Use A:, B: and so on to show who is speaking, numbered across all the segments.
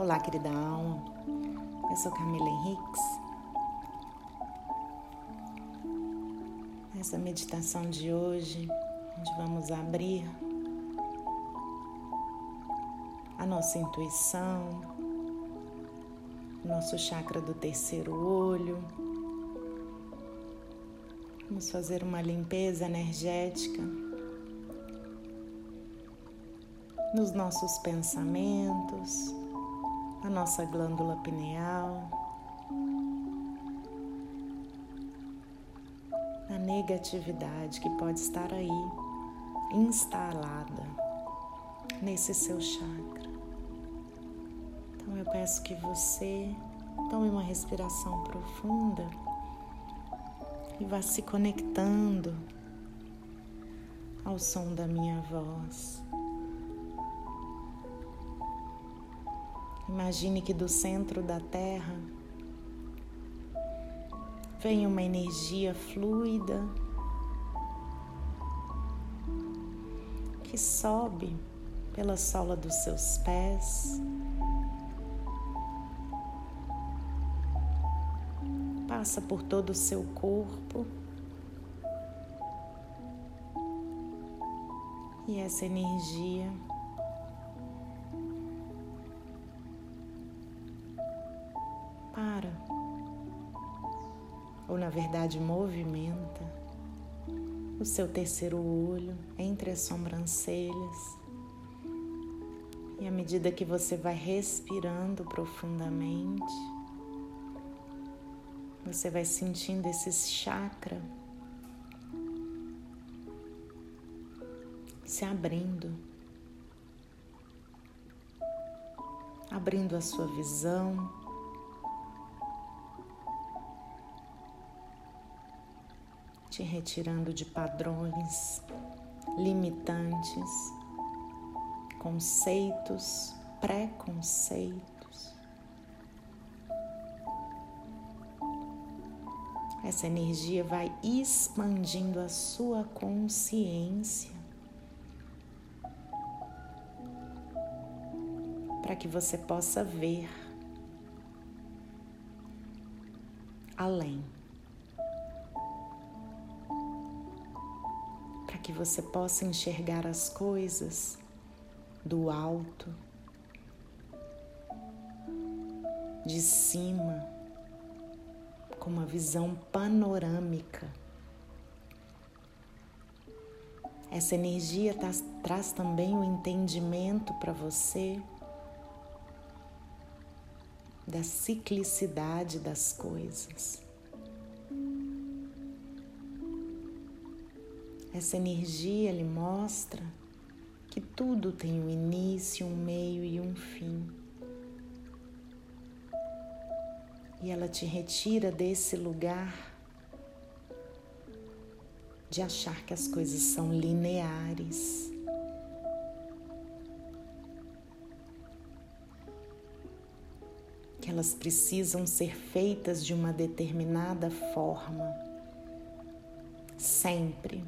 A: Olá, querida alma. Eu sou Camila Henriques. Essa meditação de hoje, onde vamos abrir a nossa intuição, nosso chakra do terceiro olho. Vamos fazer uma limpeza energética nos nossos pensamentos, na nossa glândula pineal, na negatividade que pode estar aí instalada nesse seu chakra. Então eu peço que você tome uma respiração profunda e vá se conectando ao som da minha voz. Imagine que do centro da Terra vem uma energia fluida que sobe pela sola dos seus pés, passa por todo o seu corpo. E essa energia verdade movimenta, o seu terceiro olho entre as sobrancelhas. E à medida que você vai respirando profundamente, você vai sentindo esse chakra se abrindo, abrindo a sua visão, te retirando de padrões limitantes, conceitos, preconceitos. Essa energia vai expandindo a sua consciência para que você possa ver além. Que você possa enxergar as coisas do alto, de cima, com uma visão panorâmica. Essa energia traz, traz também o entendimento para você da ciclicidade das coisas. Essa energia lhe mostra que tudo tem um início, um meio e um fim. E ela te retira desse lugar de achar que as coisas são lineares. Que elas precisam ser feitas de uma determinada forma, sempre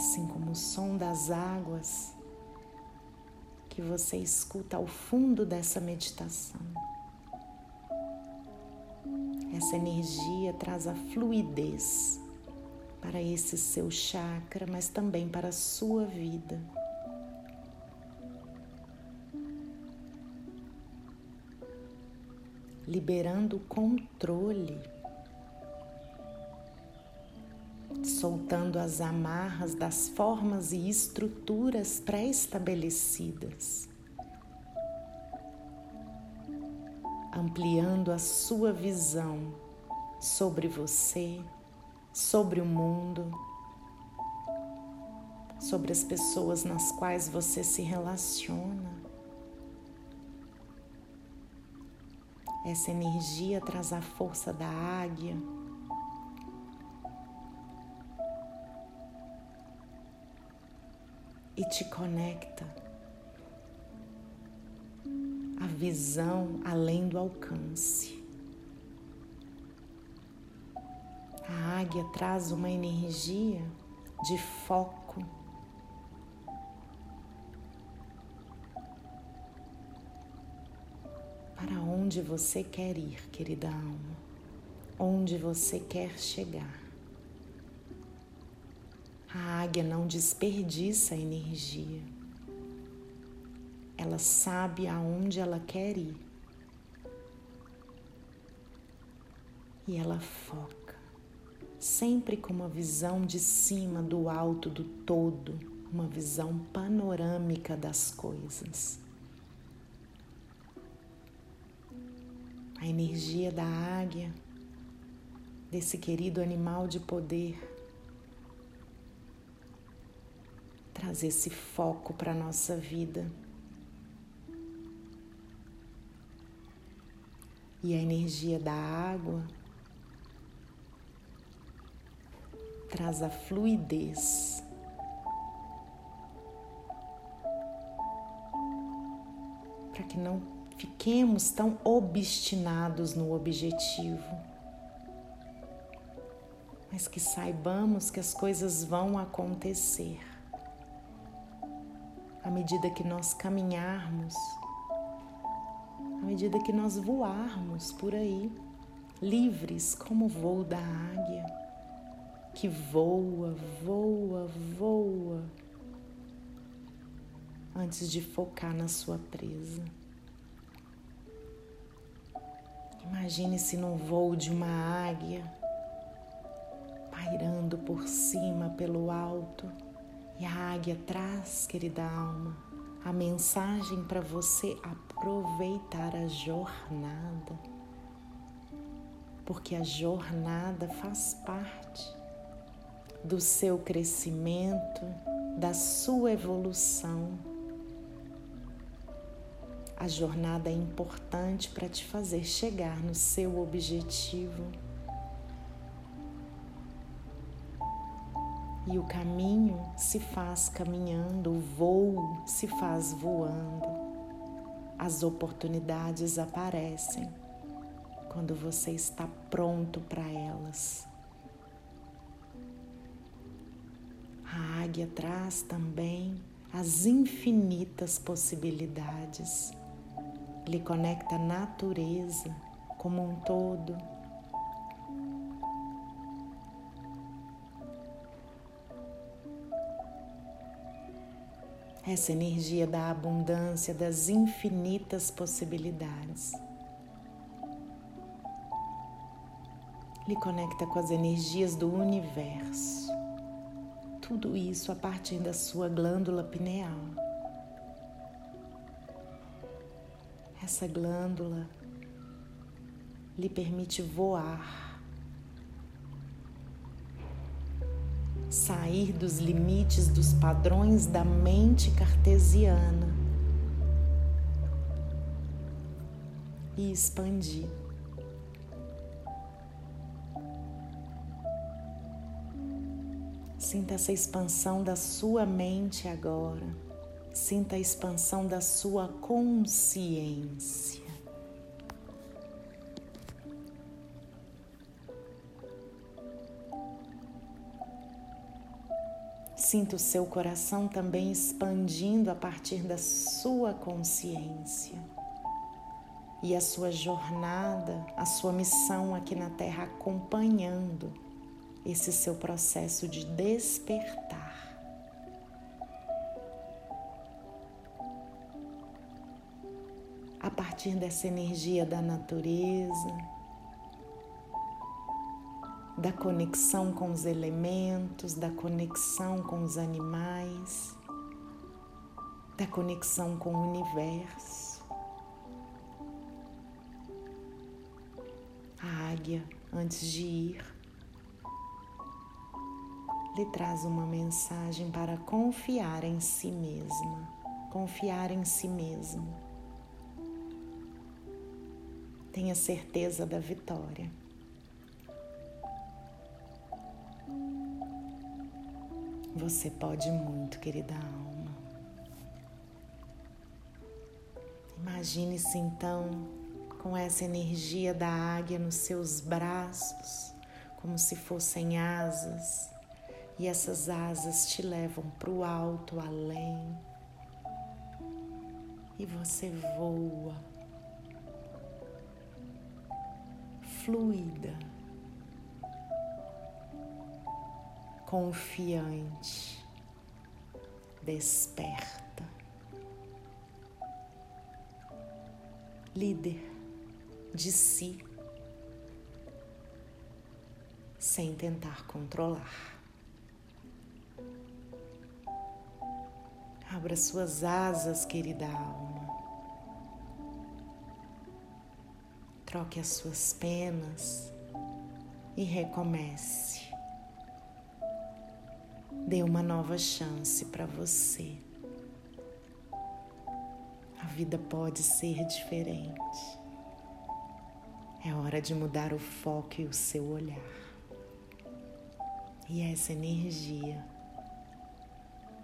A: assim como o som das águas que você escuta ao fundo dessa meditação. Essa energia traz a fluidez para esse seu chakra, mas também para a sua vida. Liberando o controle soltando as amarras das formas e estruturas pré-estabelecidas, ampliando a sua visão sobre você, sobre o mundo, sobre as pessoas nas quais você se relaciona. Essa energia traz a força da águia e te conecta a visão além do alcance. A águia traz uma energia de foco. Para onde você quer ir, querida alma? Onde você quer chegar? A águia não desperdiça energia. Ela sabe aonde ela quer ir. E ela foca, sempre com uma visão de cima, do alto, do todo, uma visão panorâmica das coisas. A energia da águia, desse querido animal de poder, traz esse foco para a nossa vida. E a energia da água traz a fluidez. Para que não fiquemos tão obstinados no objetivo, mas que saibamos que as coisas vão acontecer à medida que nós caminharmos, à medida que nós voarmos por aí, livres como o voo da águia, que voa, voa, voa, antes de focar na sua presa. Imagine-se no voo de uma águia, pairando por cima, pelo alto e a águia traz, querida alma, a mensagem para você aproveitar a jornada, porque a jornada faz parte do seu crescimento, da sua evolução. A jornada é importante para te fazer chegar no seu objetivo. E o caminho se faz caminhando, o voo se faz voando. As oportunidades aparecem quando você está pronto para elas. A águia traz também as infinitas possibilidades, lhe conecta a natureza como um todo essa energia da abundância, das infinitas possibilidades. Lhe conecta com as energias do universo. Tudo isso a partir da sua glândula pineal. Essa glândula lhe permite voar sair dos limites dos padrões da mente cartesiana e expandir. Sinta essa expansão da sua mente agora. Sinta a expansão da sua consciência. Sinta o seu coração também expandindo a partir da sua consciência. E a sua jornada, a sua missão aqui na Terra acompanhando esse seu processo de despertar. A partir dessa energia da natureza, da conexão com os elementos, da conexão com os animais, da conexão com o universo. A águia, antes de ir, lhe traz uma mensagem para confiar em si mesma, confiar em si mesmo. Tenha certeza da vitória. Você pode muito, querida alma. Imagine-se então com essa energia da águia nos seus braços, como se fossem asas, e essas asas te levam para o alto, além, e você voa fluida, confiante, desperta, líder de si, sem tentar controlar. Abra suas asas, querida alma. Troque as suas penas e recomece. Dê uma nova chance para você. A vida pode ser diferente. É hora de mudar o foco e o seu olhar. E essa energia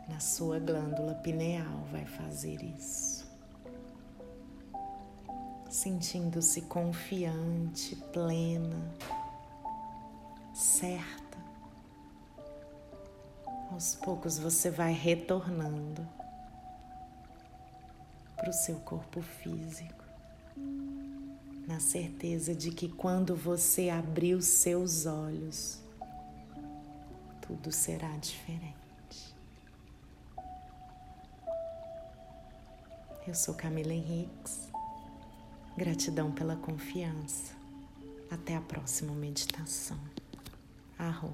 A: na sua glândula pineal vai fazer isso. Sentindo-se confiante, plena, certa. Aos poucos você vai retornando para o seu corpo físico, na certeza de que quando você abrir os seus olhos, tudo será diferente. Eu sou Camila Henriques. Gratidão pela confiança. Até a próxima meditação. Arro.